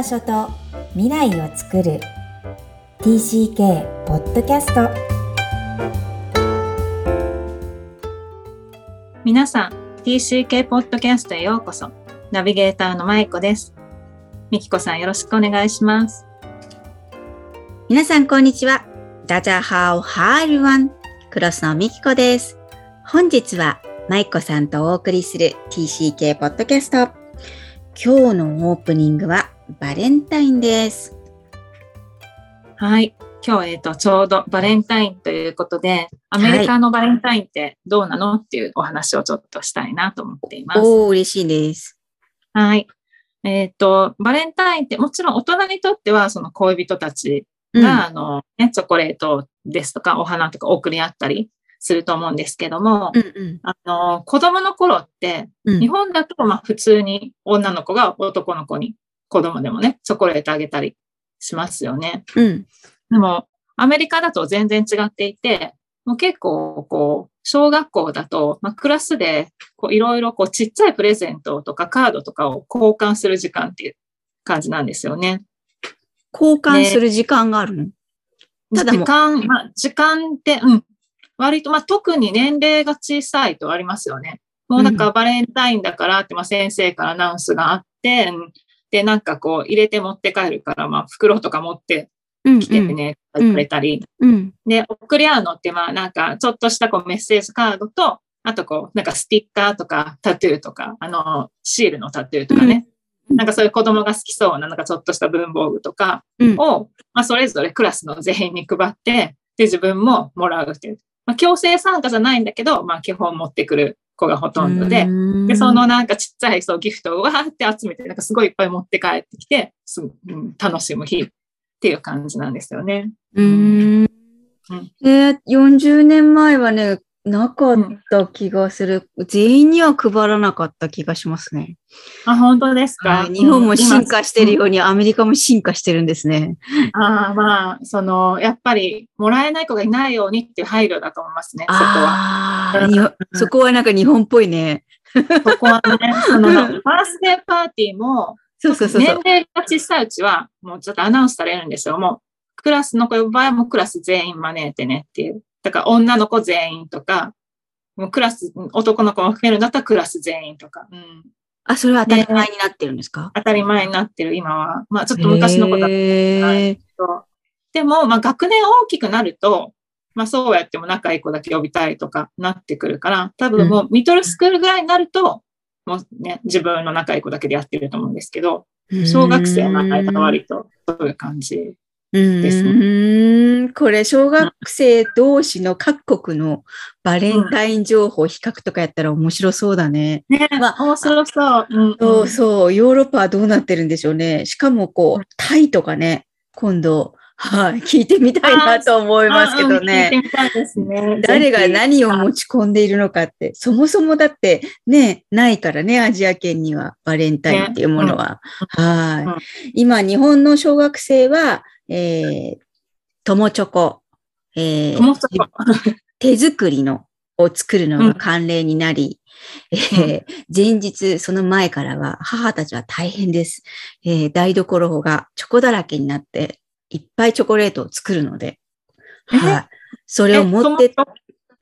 場所と未来をつくる。TCK ポッドキャスト皆さん TCK ポッドキャストへようこそ。ナビゲーターのまいこです。みきこさんよろしくお願いします。皆さんこんにちは。ダジャハオハールワン。クロスのみきこです。本日はまいこさんとお送りする TCK ポッドキャスト今日のオープニングはバレンタインです。はい。今日、えっ、と、ちょうどバレンタインということで、アメリカのバレンタインってどうなのっていうお話をちょっとしたいなと思っています。おー、嬉しいです。はい。えっ、と、バレンタインってもちろん大人にとってはその恋人たちうんが、あの、ね、チョコレートですとかお花とか送り合ったりすると思うんですけども、うんうんあの、子供の頃って、うん日本だとまあ普通に女の子が男の子に子供でもね、チョコレートあげたりしますよね。うんでも、アメリカだと全然違っていて、もう結構、こう、小学校だと、まあ、クラスで、こう、いろいろ、こう、ちっちゃいプレゼントとかカードとかを交換する時間っていう感じなんですよね。交換する時間があるの、ただ時間、まあ、時間って、うん。割と、まあ、特に年齢が小さいとありますよね。もうなんかバレンタインだからって、まあ、先生からアナウンスがあって、うんで、なんかこう、入れて持って帰るから、まあ、袋とか持ってうんきてね、って言われたり、うん。で、送り合うのって、まあなんか、ちょっとしたこうメッセージカードと、あとこう、なんかスティッカーとかタトゥーとか、あの、シールのタトゥーとかね、うん。なんかそういう子供が好きそうな、なんかちょっとした文房具とかうん。を、まあそれぞれクラスの全員に配って、で、自分ももらうっていう。まあ強制参加じゃないんだけど、まあ基本持ってくる子がほとんどで、で、そのなんかちっちゃいそうギフトをわーって集めて、なんかすごいいっぱい持って帰ってきて、すうん、楽しむ日っていう感じなんですよね。うーんうんえー、40年前はね、なかった気がする。全員には配らなかった気がしますね。あ、本当ですか、はい日本も進化してるよううに、アメリカも進化してるんですね。んああ、まあ、その、やっぱり、もらえない子がいないようにっていう配慮だと思いますね、そこは。そこはなんか日本っぽいね。そこはね、その、バースデーパーティーも、そうそうそう。年齢が小さいうちは、もうちょっとアナウンスされるんですよ。もう、クラスの子の場合はもうクラス全員招いてねっていう。だから女の子全員とか、もうクラス、男の子も含めるんだったらクラス全員とか、うん、あ、それは当たり前になってるんですか、当たり前になってる今は。まあちょっと昔の子だとへーとでも、まあ学年大きくなると、まあそうやっても仲いい子だけ呼びたいとかなってくるから、多分もうミドルスクールぐらいになると、もうね、自分の仲いい子だけでやってると思うんですけど、小学生の間は割とそういう感じ。ですねこれ、小学生同士の各国のバレンタイン情報比較とかやったら面白そうだね。ね、ま面白そう。うんそうそう、ヨーロッパはどうなってるんでしょうね。しかも、こう、タイとかね、今度、はい、聞いてみたいなと思いますけどね。ね。誰が何を持ち込んでいるのかって、そもそもだってね、ないからね、アジア圏にはバレンタインっていうものは。はい、うん今、日本の小学生は、えー、友チョコ、えー手作りのを作るのが慣例になり、えー前日、その前からは母たちは大変です。えー台所がチョコだらけになって、いっぱいチョコレートを作るので、え？はい。それを持って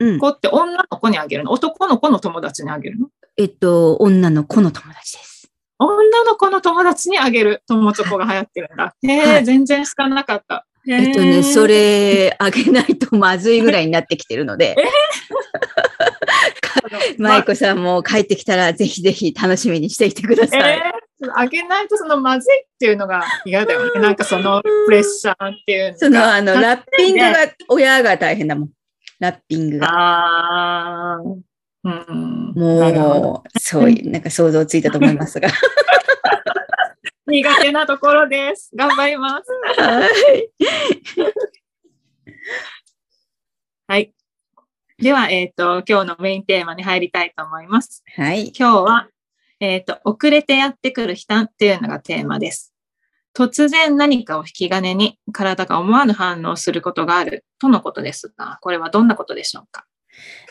うん、子って女の子にあげるの？男の子の友達にあげるの？えっと、女の子の友達です。女の子の友達にあげる？友チョコが流行ってるんだ。へえ、はい全然知らなかった。えっとね、そ。れ、あげないとまずいぐらいになってきてるので、舞子さんも帰ってきたらぜひぜひ楽しみにしていてください。えー、あげないとそのまずいっていうのが嫌だよね。なんかそのプレッシャーっていう。その、あの、ラッピングねが、親が大変だもん。ラッピングが。ああ。うん。もう、そういう、なんか想像ついたと思いますが。苦手なところです。頑張ります。はい。はい。では、えっ、と、今日のメインテーマに入りたいと思います。はい。今日は、えっ、と、遅れてやってくる悲嘆っていうのがテーマです。突然何かを引き金に体が思わぬ反応をすることがあるとのことですが、これはどんなことでしょうか？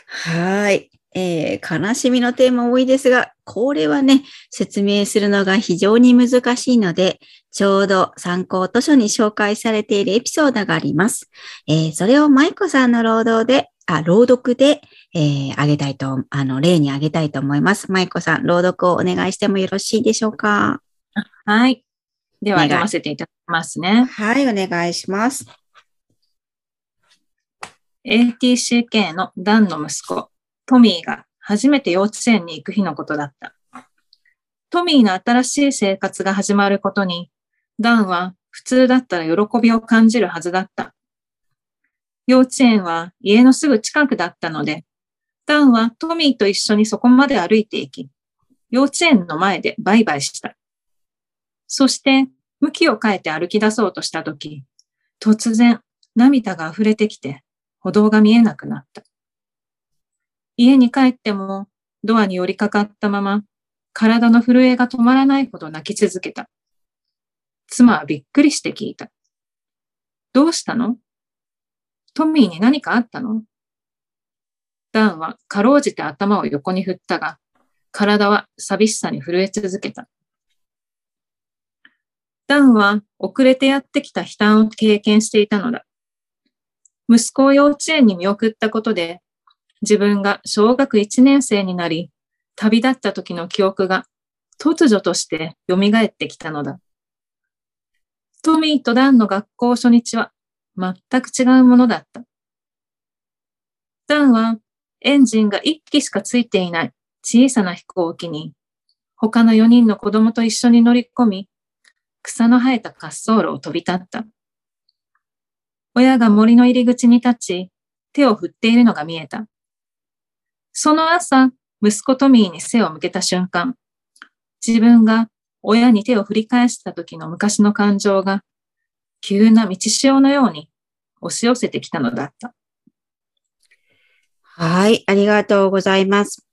はい。えー悲しみのテーマ多いですが、これはね、説明するのが非常に難しいので、ちょうど参考図書に紹介されているエピソードがあります。えーそれを舞子さんの労働で、あ、朗読で、えーあげたいと、あの、例にあげたいと思います。舞子さん、朗読をお願いしてもよろしいでしょうか？はい。では、読ませていただきますね。はい、お願いします。ATCK のダンの息子、トミーが初めて幼稚園に行く日のことだった。トミーの新しい生活が始まることに、ダンは普通だったら喜びを感じるはずだった。幼稚園は家のすぐ近くだったので、ダンはトミーと一緒にそこまで歩いていき、幼稚園の前でバイバイした。そして、向きを変えて歩き出そうとしたとき、突然涙が溢れてきて、歩道が見えなくなった。家に帰ってもドアに寄りかかったまま体の震えが止まらないほど泣き続けた。妻はびっくりして聞いた。どうしたの？トミーに何かあったの？ダンはかろうじて頭を横に振ったが、体は寂しさに震え続けた。ダンは遅れてやってきた悲嘆を経験していたのだ。息子を幼稚園に見送ったことで、自分が小学1年生になり、旅立った時の記憶が突如として蘇ってきたのだ。トミーとダンの学校初日は全く違うものだった。ダンはエンジンが1機しかついていない小さな飛行機に、他の4人の子供と一緒に乗り込み、草の生えた滑走路を飛び立った。親が森の入り口に立ち、手を振っているのが見えた。その朝、息子トミーに背を向けた瞬間、自分が親に手を振り返した時の昔の感情が、急な道潮のように押し寄せてきたのだった。はい、ありがとうございます。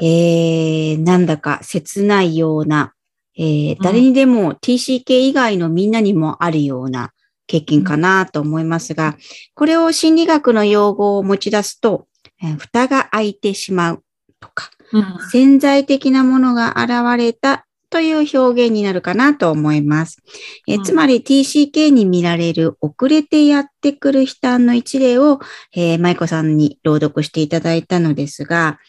えー、なんだか切ないような、えー、誰にでも TCK 以外のみんなにもあるような経験かなと思いますが、これを心理学の用語を持ち出すと、えー蓋が開いてしまうとか、うん。潜在的なものが現れたという表現になるかなと思います。えつまり TCK に見られる遅れてやってくる悲嘆の一例を、えー、舞子さんに朗読していただいたのですが、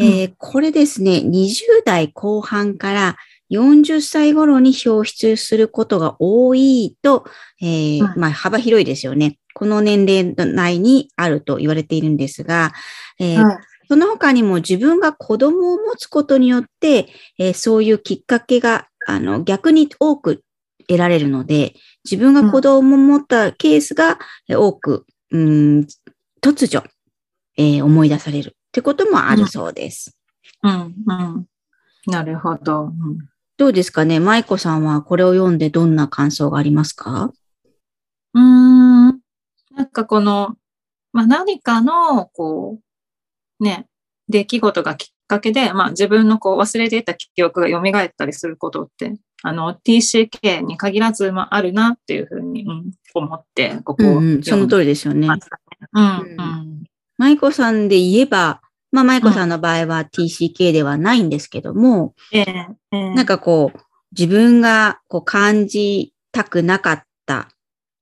えーこれですね、20代後半から40歳頃に表出することが多いと、えーうんまあ、幅広いですよね。この年齢内にあると言われているんですが、えーはいその他にも自分が子供を持つことによって、えーそういうきっかけがあの逆に多く得られるので、自分が子供を持ったケースがえー多く、うん、突如、えー思い出されるってこともあるそうです。うん。うん。なるほど。うんどうですかね？舞子さんはこれを読んでどんな感想がありますか？うーん。なんかこの、まあ、何かの、こう、ね、出来事がきっかけで、まあ、自分のこう忘れていた記憶が蘇ったりすることって、あの、TCK に限らず、まあ、あるなっていうふうに、うん、思って、ここをうんうん、その通りですよね。りうん、うん。舞子さんで言えば、まあ舞子さんの場合は TCK ではないんですけども、ええええ。なんかこう、自分がこう感じたくなかった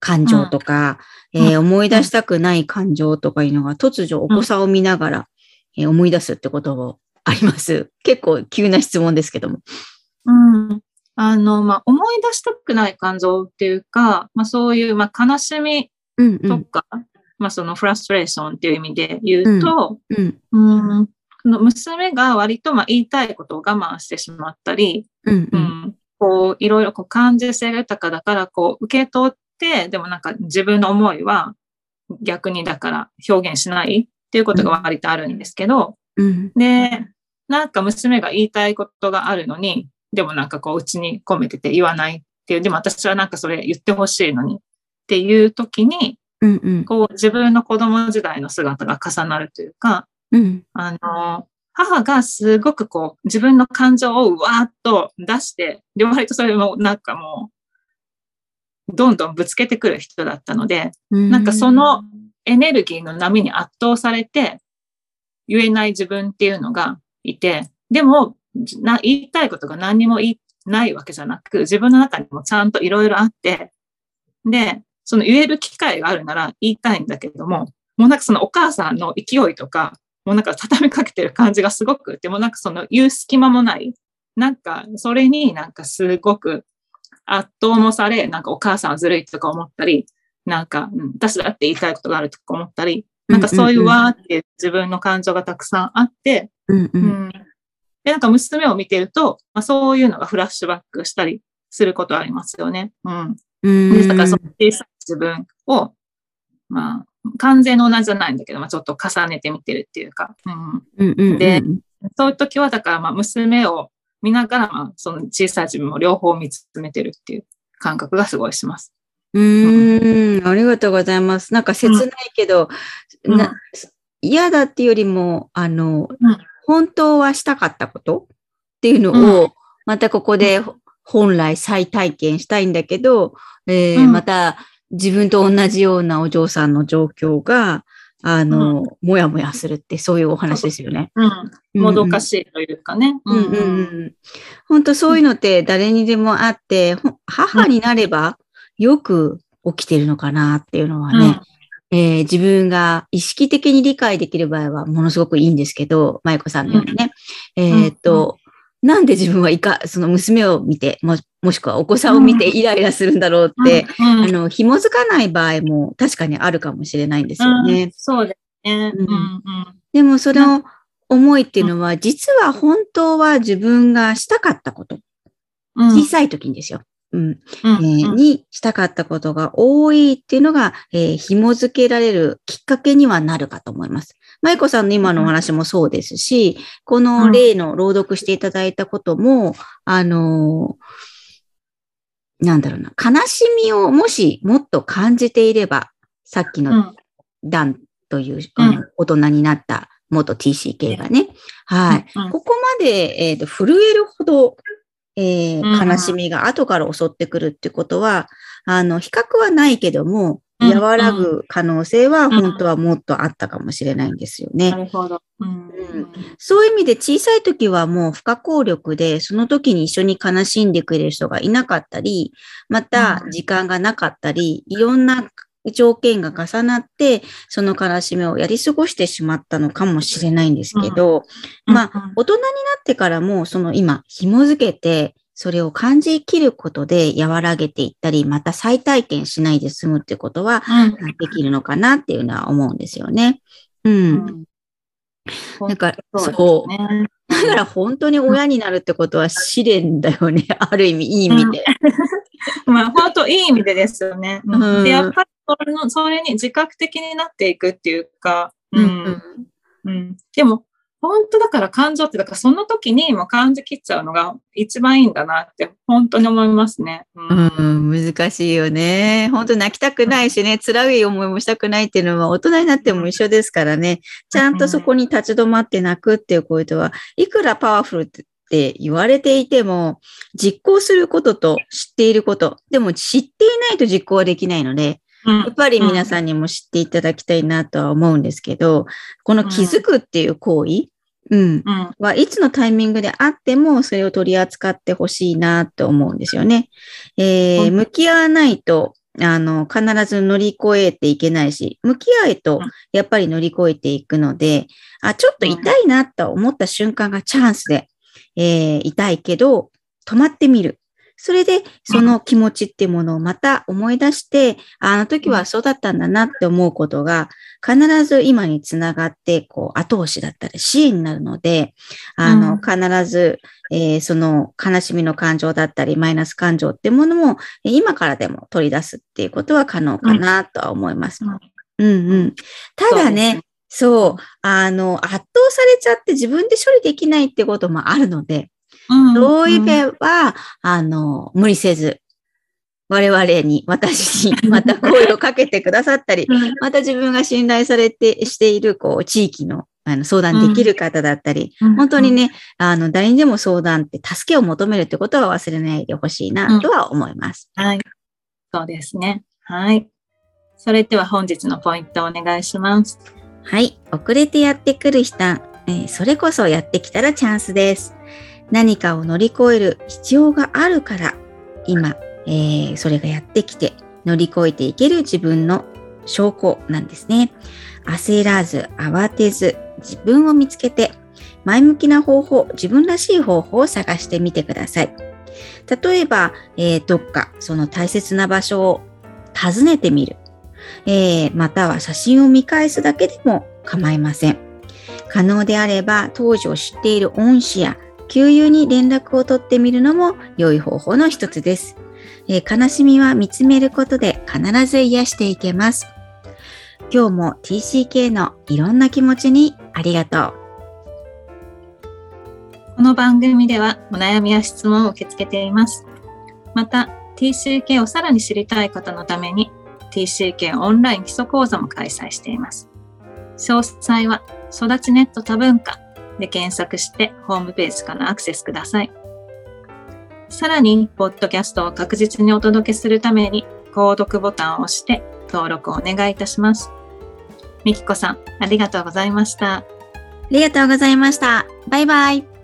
感情とか、うん。えー思い出したくない感情とかいうのが突如お子さんを見ながら、えー思い出すってこともあります。結構急な質問ですけども。うん。あの、まあ、思い出したくない感情っていうか、まあ、そういう、まあ、悲しみうんうん。とか、まあ、そのフラストレーションっていう意味で言うと、うんうん、その娘が割とまあ言いたいことを我慢してしまったり、うんううん。ん、こういろいろこう感受性が豊かだからこう受け取って、でもなんか自分の思いは逆にだから表現しないっていうことが割とあるんですけど、うん。で、なんか娘が言いたいことがあるのに、でもなんかこううちに込めてて言わないっていう、でも私はなんかそれ言ってほしいのにっていう時に、うんうん。こう自分の子供時代の姿が重なるというか、うん。あの、母がすごくこう、自分の感情をうわーっと出して、で、割とそれもなんかもう、どんどんぶつけてくる人だったので、うん。なんかそのエネルギーの波に圧倒されて、言えない自分っていうのがいて、でも、な言いたいことが何にもないわけじゃなく、自分の中にもちゃんといろいろあって、で、その言える機会があるなら言いたいんだけども、もうなんかそのお母さんの勢いとか、もうなんか畳みかけてる感じがすごくて、もなんかその言う隙間もない。なんか、それになんかすごく圧倒もされ、なんかお母さんはずるいとか思ったり、なんか、うん、私だって言いたいことがあるとか思ったり、なんかそういうわーって自分の感情がたくさんあって、うんうん、で、なんか娘を見てると、まあ、そういうのがフラッシュバックしたりすることありますよね。うん。うん、でだからその小さい自分を、まあ、完全の同じじゃないんだけど、まあ、ちょっと重ねてみてるっていうか。うん。うんうんうん、で、そういう時は、だからまあ娘を見ながら、まあ、その小さい自分も両方見つめてるっていう感覚がすごいします。うん、ありがとうございます。なんか切ないけど、うん、嫌だっていうよりも、あの、うん、本当はしたかったこと？っていうのを、またここで本来再体験したいんだけど、えー、また自分と同じようなお嬢さんの状況が、あの、もやもやするってそういうお話ですよね。う。ん。もどかしいというかね。うん。うんうん。本当そういうのって誰にでもあって、母になればよく起きてるのかなっていうのはね、うん、えー、自分が意識的に理解できる場合はものすごくいいんですけど、舞子さんのようにね。うん、えっ、と、なんで自分はいか、その娘を見て、ももしくはお子さんを見てイライラするんだろうって、うん。うん、あの、紐づかない場合も確かにあるかもしれないんですよね。うん、そうですね。うん。でもその思いっていうのは、実は本当は自分がしたかったこと。小さい時にですよ。うん、えー、にしたかったことが多いっていうのが、えー、紐づけられるきっかけにはなるかと思います。舞子さんの今のお話もそうですし、この例の朗読していただいたことも、あのー、なんだろうな、悲しみをもしもっと感じていれば、さっきのダンという、うん、大人になった元 TCK がね、はい。ここまで、えーと震えるほどえー、悲しみが後から襲ってくるってことは、あの、比較はないけども、和らぐ可能性は本当はもっとあったかもしれないんですよね。なるほど、うん、そういう意味で小さい時はもう不可抗力で、その時に一緒に悲しんでくれる人がいなかったり、また時間がなかったり、いろんな条件が重なって、その悲しみをやり過ごしてしまったのかもしれないんですけど、うん、まあ、大人になってからも、その今、紐づけて、それを感じきることで和らげていったり、また再体験しないで済むってことは、できるのかなっていうのは思うんですよね。うん。だから、そう。だから本当に親になるってことは試練だよね。ある意味、いい意味で。まあ、本当いい意味でですよね。うん、で、やっぱりの、それに自覚的になっていくっていうか、うん。うん、でも、本当だから感情って、だからその時にも感じきっちゃうのが一番いいんだなって本当に思いますね。うん、うん、難しいよね。本当泣きたくないしね、辛い思いもしたくないっていうのは大人になっても一緒ですからね。ちゃんとそこに立ち止まって泣くっていうことは、いくらパワフルって言われていても、実行することと知っていること、でも知っていないと実行はできないので、やっぱり皆さんにも知っていただきたいなとは思うんですけど、この気づくっていう行為、うん。はいつのタイミングであっても、それを取り扱ってほしいなと思うんですよね。えー、向き合わないと、あの、必ず乗り越えていけないし、向き合えと、やっぱり乗り越えていくので、あ、ちょっと痛いなと思った瞬間がチャンスで、えー、痛いけど、止まってみる。それで、その気持ちっていうものをまた思い出して、あの時はそうだったんだなって思うことが、必ず今につながって、こう、後押しだったり支援になるので、あの、必ず、えー、その悲しみの感情だったり、マイナス感情っていうものも、今からでも取り出すっていうことは可能かなとは思います。うん、うんうん。ただね、そう、あの、圧倒されちゃって自分で処理できないってこともあるので、そういう意味は、あの、無理せず、我々に、私に、また声をかけてくださったり、また自分が信頼されて、している、こう、地域の、あの、相談できる方だったり、本当にね、あの、誰にでも相談って助けを求めるってことは忘れないでほしいな、とは思います、はい。そうですね。はい。それでは本日のポイントをお願いします。はい。遅れてやってくる人、えーそれこそやってきたらチャンスです。何かを乗り越える必要があるから、今、えーそれがやってきて乗り越えていける自分の証拠なんですね。焦らず、慌てず、自分を見つけて、前向きな方法、自分らしい方法を探してみてください。例えば、えーどっかその大切な場所を訪ねてみる。えーまたは写真を見返すだけでも構いません。可能であれば当時を知っている恩師や旧友に連絡を取ってみるのも良い方法の一つです。えー悲しみは見つめることで必ず癒していけます。今日も TCK のいろんな気持ちにありがとう。この番組ではお悩みや質問を受け付けています。また、TCK をさらに知りたい方のために TCK オンライン基礎講座も開催しています。詳細は育ちネット多文化で検索してホームページからアクセスください。さらに、ポッドキャストを確実にお届けするために、購読ボタンを押して登録をお願いいたします。みきこさん、ありがとうございました。ありがとうございました。バイバイ。